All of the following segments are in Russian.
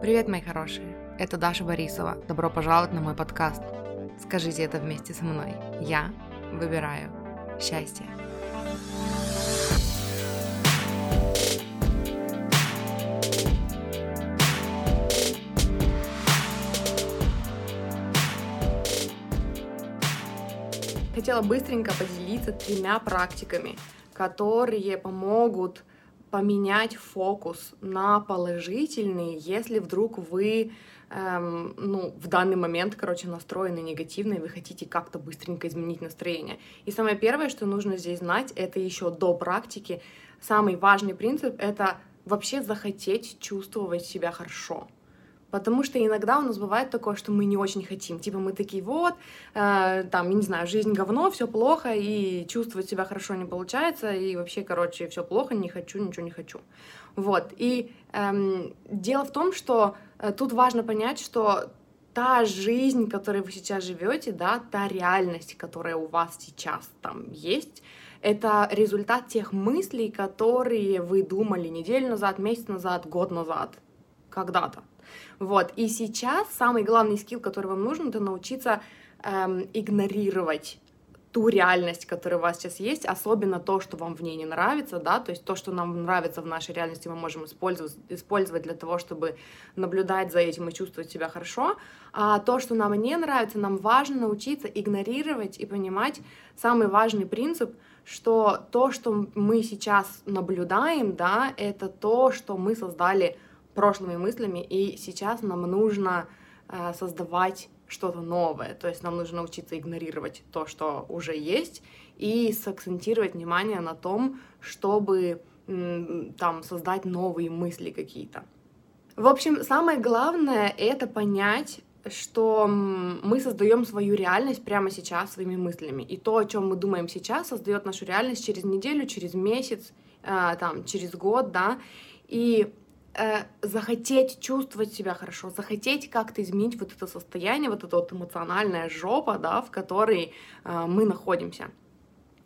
Привет, мои хорошие! Это Даша Борисова. Добро пожаловать на мой подкаст. Скажите это вместе со мной. Я выбираю счастье. Хотела быстренько поделиться тремя практиками, которые помогут поменять фокус на положительный, если вдруг вы эм, ну, в данный момент, короче, настроены негативно, и вы хотите как-то быстренько изменить настроение. И самое первое, что нужно здесь знать, это еще до практики, самый важный принцип — это вообще захотеть чувствовать себя хорошо. Потому что иногда у нас бывает такое, что мы не очень хотим. Типа мы такие, вот, э, там, я не знаю, жизнь говно, все плохо, и чувствовать себя хорошо не получается, и вообще, короче, все плохо, не хочу, ничего не хочу. Вот. И эм, дело в том, что э, тут важно понять, что та жизнь, которой вы сейчас живете, да, та реальность, которая у вас сейчас там есть, это результат тех мыслей, которые вы думали неделю назад, месяц назад, год назад, когда-то. Вот. И сейчас самый главный скилл, который вам нужен, это научиться эм, игнорировать ту реальность, которая у вас сейчас есть, особенно то, что вам в ней не нравится, да, то есть то, что нам нравится в нашей реальности, мы можем использовать, использовать для того, чтобы наблюдать за этим и чувствовать себя хорошо, а то, что нам не нравится, нам важно научиться игнорировать и понимать самый важный принцип, что то, что мы сейчас наблюдаем, да, это то, что мы создали прошлыми мыслями, и сейчас нам нужно э, создавать что-то новое, то есть нам нужно научиться игнорировать то, что уже есть, и сакцентировать внимание на том, чтобы там создать новые мысли какие-то. В общем, самое главное это понять, что мы создаем свою реальность прямо сейчас своими мыслями. И то, о чем мы думаем сейчас, создает нашу реальность через неделю, через месяц, э, там, через год, да. И э, захотеть чувствовать себя хорошо, захотеть как-то изменить вот это состояние, вот эта вот эмоциональная жопа, да, в которой э, мы находимся.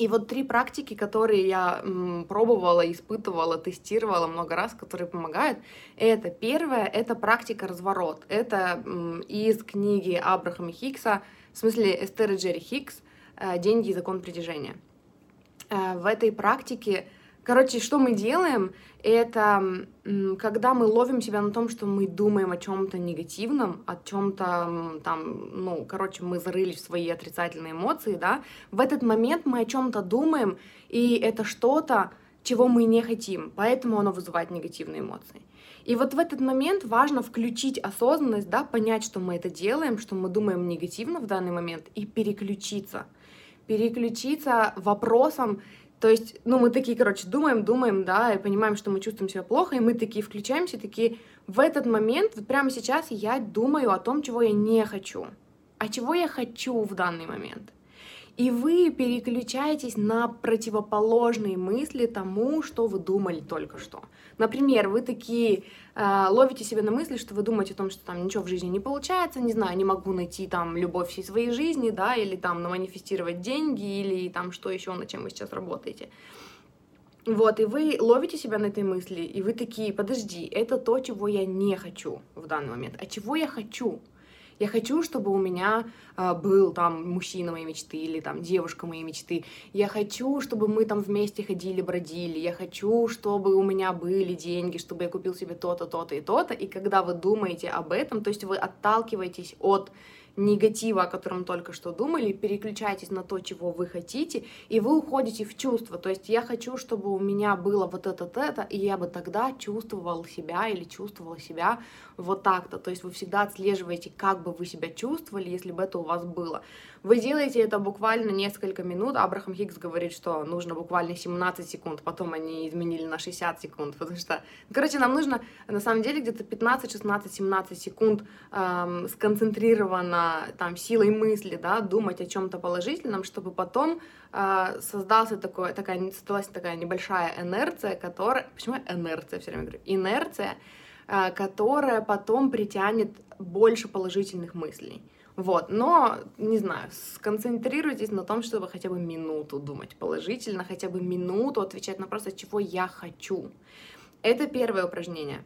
И вот три практики, которые я м, пробовала, испытывала, тестировала много раз, которые помогают, это первое, это практика разворот. Это м, из книги Абрахама Хиггса, в смысле Эстера Джерри Хиггс э, «Деньги и закон притяжения». Э, в этой практике Короче, что мы делаем, это когда мы ловим себя на том, что мы думаем о чем-то негативном, о чем-то там, ну, короче, мы зарылись в свои отрицательные эмоции, да, в этот момент мы о чем-то думаем, и это что-то, чего мы не хотим, поэтому оно вызывает негативные эмоции. И вот в этот момент важно включить осознанность, да, понять, что мы это делаем, что мы думаем негативно в данный момент, и переключиться. Переключиться вопросом, то есть, ну, мы такие, короче, думаем, думаем, да, и понимаем, что мы чувствуем себя плохо, и мы такие включаемся, такие, в этот момент, вот прямо сейчас я думаю о том, чего я не хочу. А чего я хочу в данный момент? И вы переключаетесь на противоположные мысли тому, что вы думали только что. Например, вы такие э, ловите себя на мысли, что вы думаете о том, что там ничего в жизни не получается, не знаю, не могу найти там любовь всей своей жизни, да, или там наманифестировать деньги, или там что еще, над чем вы сейчас работаете. Вот, и вы ловите себя на этой мысли, и вы такие, подожди, это то, чего я не хочу в данный момент. А чего я хочу? Я хочу, чтобы у меня э, был там мужчина моей мечты или там девушка моей мечты. Я хочу, чтобы мы там вместе ходили, бродили. Я хочу, чтобы у меня были деньги, чтобы я купил себе то-то, то-то и то-то. И когда вы думаете об этом, то есть вы отталкиваетесь от негатива, о котором только что думали, переключайтесь на то, чего вы хотите, и вы уходите в чувство. То есть я хочу, чтобы у меня было вот это-это, и я бы тогда чувствовал себя или чувствовала себя вот так-то. То есть вы всегда отслеживаете, как бы вы себя чувствовали, если бы это у вас было. Вы делаете это буквально несколько минут. Абрахам Хиггс говорит, что нужно буквально 17 секунд, потом они изменили на 60 секунд, потому что, короче, нам нужно на самом деле где-то 15, 16, 17 секунд эм, сконцентрированно там силой мысли, да, думать о чем-то положительном, чтобы потом э, создался такой, такая, создалась такая небольшая инерция, которая, почему инерция все время говорю, инерция, которая потом притянет больше положительных мыслей. Вот, но, не знаю, сконцентрируйтесь на том, чтобы хотя бы минуту думать положительно, хотя бы минуту отвечать на вопрос, чего я хочу. Это первое упражнение.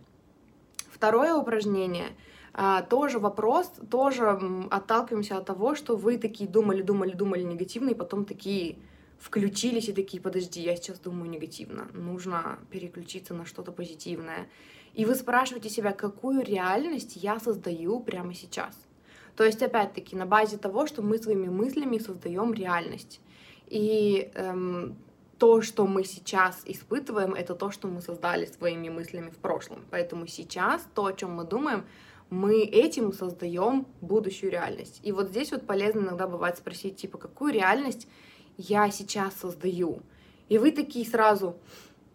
Второе упражнение а, тоже вопрос, тоже отталкиваемся от того, что вы такие думали, думали, думали негативно, и потом такие включились и такие, подожди, я сейчас думаю негативно, нужно переключиться на что-то позитивное. И вы спрашиваете себя, какую реальность я создаю прямо сейчас. То есть, опять-таки, на базе того, что мы своими мыслями создаем реальность. И эм, то, что мы сейчас испытываем, это то, что мы создали своими мыслями в прошлом. Поэтому сейчас то, о чем мы думаем, мы этим создаем будущую реальность. И вот здесь вот полезно иногда бывает спросить, типа, какую реальность я сейчас создаю? И вы такие сразу,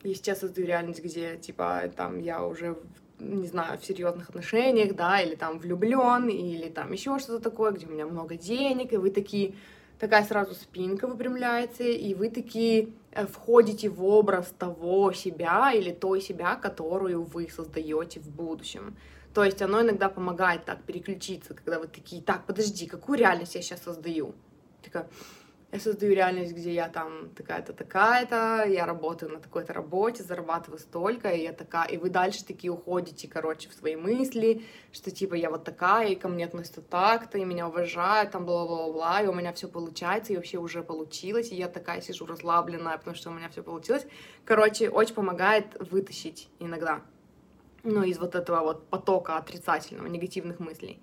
я сейчас создаю реальность, где, типа, там, я уже, не знаю, в серьезных отношениях, да, или там влюблен, или там еще что-то такое, где у меня много денег, и вы такие, такая сразу спинка выпрямляется, и вы такие э, входите в образ того себя или той себя, которую вы создаете в будущем. То есть оно иногда помогает так переключиться, когда вы такие, так, подожди, какую реальность я сейчас создаю? Такая, я создаю реальность, где я там такая-то, такая-то, я работаю на такой-то работе, зарабатываю столько, и я такая, и вы дальше такие уходите, короче, в свои мысли, что типа я вот такая, и ко мне относятся так-то, и меня уважают, там бла-бла-бла, и у меня все получается, и вообще уже получилось, и я такая сижу расслабленная, потому что у меня все получилось. Короче, очень помогает вытащить иногда, ну, из вот этого вот потока отрицательного, негативных мыслей.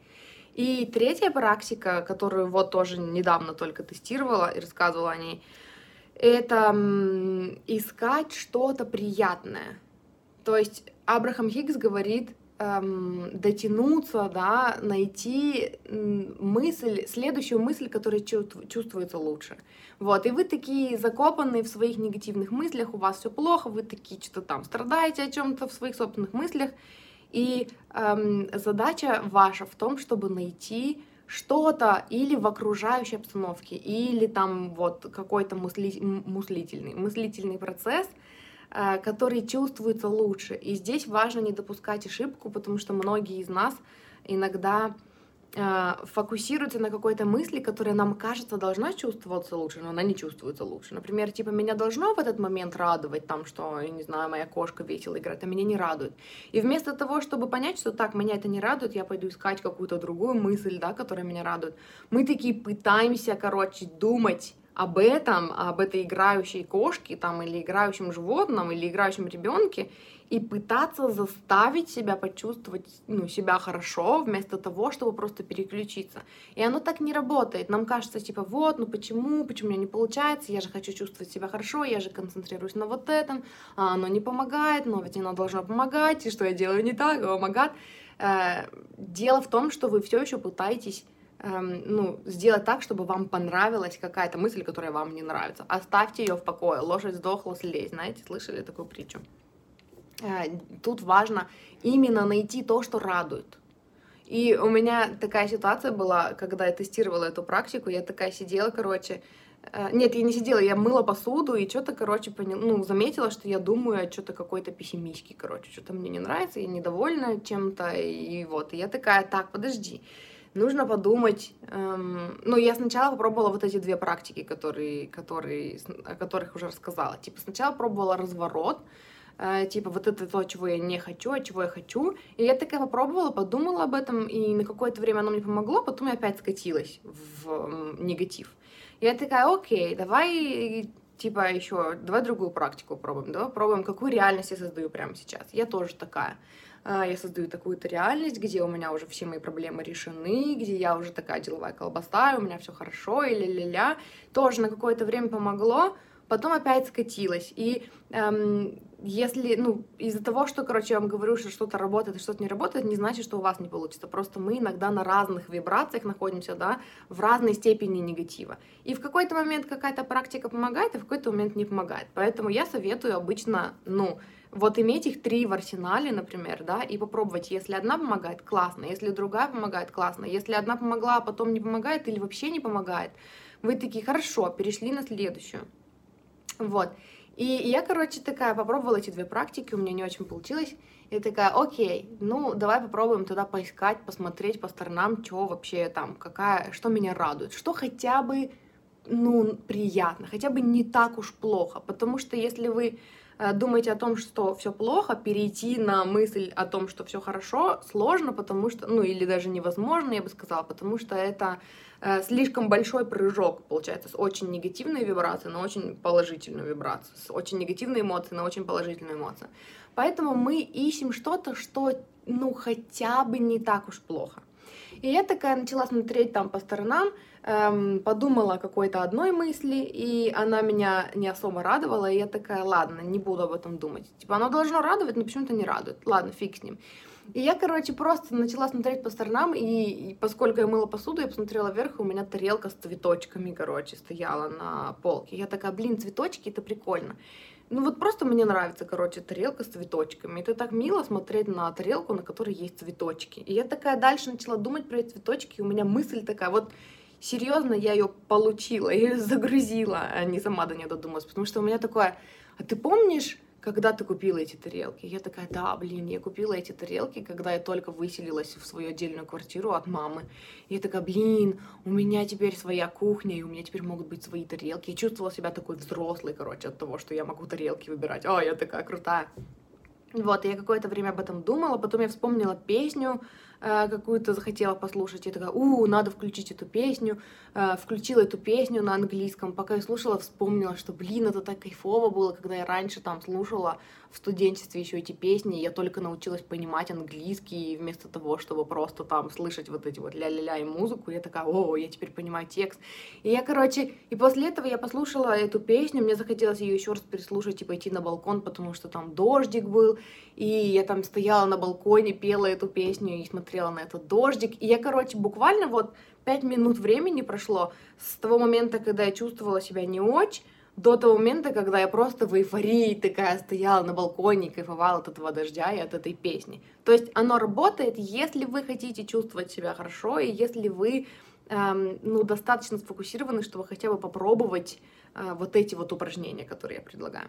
И третья практика, которую вот тоже недавно только тестировала и рассказывала о ней, это искать что-то приятное. То есть Абрахам Хиггс говорит эм, дотянуться, да, найти мысль, следующую мысль, которая чувствуется лучше. Вот, и вы такие закопанные в своих негативных мыслях, у вас все плохо, вы такие что-то там страдаете о чем-то в своих собственных мыслях, и эм, задача ваша в том, чтобы найти что-то или в окружающей обстановке, или там вот какой-то мысли, мыслительный, мыслительный процесс, э, который чувствуется лучше. И здесь важно не допускать ошибку, потому что многие из нас иногда фокусируется на какой-то мысли, которая нам кажется должна чувствоваться лучше, но она не чувствуется лучше. Например, типа меня должно в этот момент радовать там, что, я не знаю, моя кошка весело играет, а меня не радует. И вместо того, чтобы понять, что так, меня это не радует, я пойду искать какую-то другую мысль, да, которая меня радует. Мы такие пытаемся, короче, думать об этом, об этой играющей кошке там, или играющем животном, или играющем ребенке, и пытаться заставить себя почувствовать ну, себя хорошо, вместо того, чтобы просто переключиться. И оно так не работает. Нам кажется, типа, вот, ну почему, почему у меня не получается, я же хочу чувствовать себя хорошо, я же концентрируюсь на вот этом, а оно не помогает, но ведь оно должно помогать, и что я делаю не так, о, магад. Э, дело в том, что вы все еще пытаетесь эм, ну, сделать так, чтобы вам понравилась какая-то мысль, которая вам не нравится. Оставьте ее в покое. Лошадь сдохла, слезь. Знаете, слышали такую притчу? Э, тут важно именно найти то, что радует. И у меня такая ситуация была, когда я тестировала эту практику, я такая сидела, короче, э, нет, я не сидела, я мыла посуду и что-то, короче, понял, ну, заметила, что я думаю о что-то какой-то пессимистке, короче, что-то мне не нравится, я недовольна чем-то, и вот, и я такая, так, подожди, нужно подумать, эм, ну, я сначала попробовала вот эти две практики, которые, которые, о которых уже рассказала, типа, сначала пробовала разворот, типа вот это то, чего я не хочу, а чего я хочу. И я такая попробовала, подумала об этом, и на какое-то время оно мне помогло, потом я опять скатилась в негатив. И я такая, окей, давай типа еще, давай другую практику пробуем, давай пробуем, какую реальность я создаю прямо сейчас. Я тоже такая. Э, я создаю такую-то реальность, где у меня уже все мои проблемы решены, где я уже такая деловая колбаса, у меня все хорошо, и ля-ля-ля. Тоже на какое-то время помогло, потом опять скатилась. И эм, если, ну, из-за того, что, короче, я вам говорю, что что-то работает и что-то не работает, не значит, что у вас не получится. Просто мы иногда на разных вибрациях находимся, да, в разной степени негатива. И в какой-то момент какая-то практика помогает, а в какой-то момент не помогает. Поэтому я советую обычно, ну, вот иметь их три в арсенале, например, да, и попробовать, если одна помогает, классно, если другая помогает, классно, если одна помогла, а потом не помогает или вообще не помогает, вы такие, хорошо, перешли на следующую. Вот. И я, короче, такая попробовала эти две практики, у меня не очень получилось. И такая, окей, ну давай попробуем тогда поискать, посмотреть по сторонам, что вообще там, какая, что меня радует, что хотя бы, ну, приятно, хотя бы не так уж плохо. Потому что если вы э, думаете о том, что все плохо, перейти на мысль о том, что все хорошо, сложно, потому что, ну или даже невозможно, я бы сказала, потому что это э, слишком большой прыжок, получается, с очень негативной вибрацией на очень положительную вибрацию, с очень негативной эмоцией на очень положительную эмоцию. Поэтому мы ищем что-то, что, ну, хотя бы не так уж плохо. И я такая начала смотреть там по сторонам, эм, подумала какой-то одной мысли, и она меня не особо радовала, и я такая, ладно, не буду об этом думать. Типа, оно должно радовать, но почему-то не радует. Ладно, фиг с ним. И я, короче, просто начала смотреть по сторонам, и, и поскольку я мыла посуду, я посмотрела вверх, и у меня тарелка с цветочками, короче, стояла на полке. Я такая, блин, цветочки, это прикольно. Ну вот просто мне нравится, короче, тарелка с цветочками. Это так мило смотреть на тарелку, на которой есть цветочки. И я такая дальше начала думать про эти цветочки, и у меня мысль такая, вот серьезно, я ее получила, я ее загрузила, а не сама до нее додумалась. Потому что у меня такое, а ты помнишь, когда ты купила эти тарелки? Я такая, да, блин, я купила эти тарелки, когда я только выселилась в свою отдельную квартиру от мамы. И я такая, блин, у меня теперь своя кухня, и у меня теперь могут быть свои тарелки. Я чувствовала себя такой взрослой, короче, от того, что я могу тарелки выбирать. О, я такая крутая. Вот, я какое-то время об этом думала, потом я вспомнила песню, какую-то захотела послушать, я такая, у, надо включить эту песню, э, включила эту песню на английском, пока я слушала, вспомнила, что, блин, это так кайфово было, когда я раньше там слушала в студенчестве еще эти песни, я только научилась понимать английский, вместо того, чтобы просто там слышать вот эти вот ля-ля-ля и музыку, я такая, о, я теперь понимаю текст. И я, короче, и после этого я послушала эту песню, мне захотелось ее еще раз переслушать и пойти на балкон, потому что там дождик был, и я там стояла на балконе, пела эту песню и смотрела на этот дождик. И я, короче, буквально вот пять минут времени прошло с того момента, когда я чувствовала себя не очень, до того момента, когда я просто в эйфории такая стояла на балконе и кайфовала от этого дождя и от этой песни. То есть оно работает, если вы хотите чувствовать себя хорошо, и если вы эм, ну, достаточно сфокусированы, чтобы хотя бы попробовать э, вот эти вот упражнения, которые я предлагаю.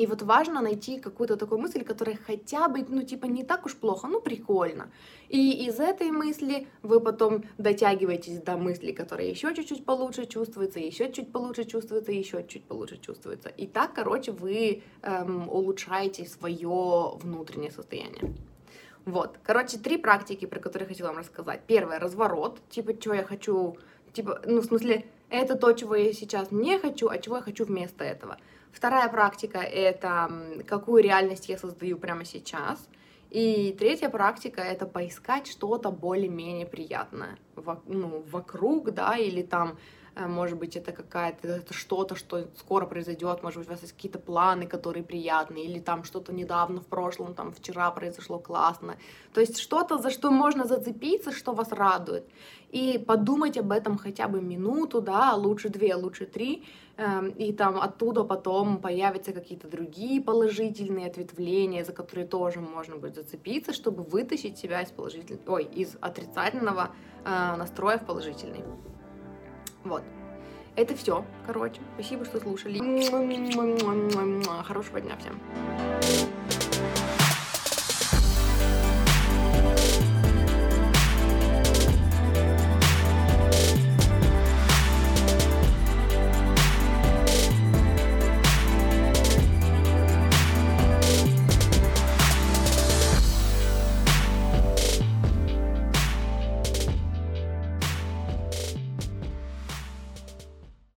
И вот важно найти какую-то такую мысль, которая хотя бы, ну, типа, не так уж плохо, ну, прикольно. И из этой мысли вы потом дотягиваетесь до мысли, которая еще чуть-чуть получше чувствуется, еще чуть получше чувствуется, еще чуть получше чувствуется. И так, короче, вы эм, улучшаете свое внутреннее состояние. Вот, короче, три практики, про которые я хотела вам рассказать. Первое, разворот, типа, что я хочу, типа, ну, в смысле, это то, чего я сейчас не хочу, а чего я хочу вместо этого. Вторая практика — это какую реальность я создаю прямо сейчас. И третья практика — это поискать что-то более-менее приятное ну, вокруг, да, или там может быть, это какая-то что-то, что скоро произойдет, может быть, у вас есть какие-то планы, которые приятные, или там что-то недавно в прошлом, там вчера произошло классно. То есть что-то, за что можно зацепиться, что вас радует. И подумать об этом хотя бы минуту, да, лучше две, лучше три, эм, и там оттуда потом появятся какие-то другие положительные ответвления, за которые тоже можно будет зацепиться, чтобы вытащить себя из положительного, ой, из отрицательного э, настроя в положительный. Вот. Это все, короче. Спасибо, что слушали. Хорошего дня всем.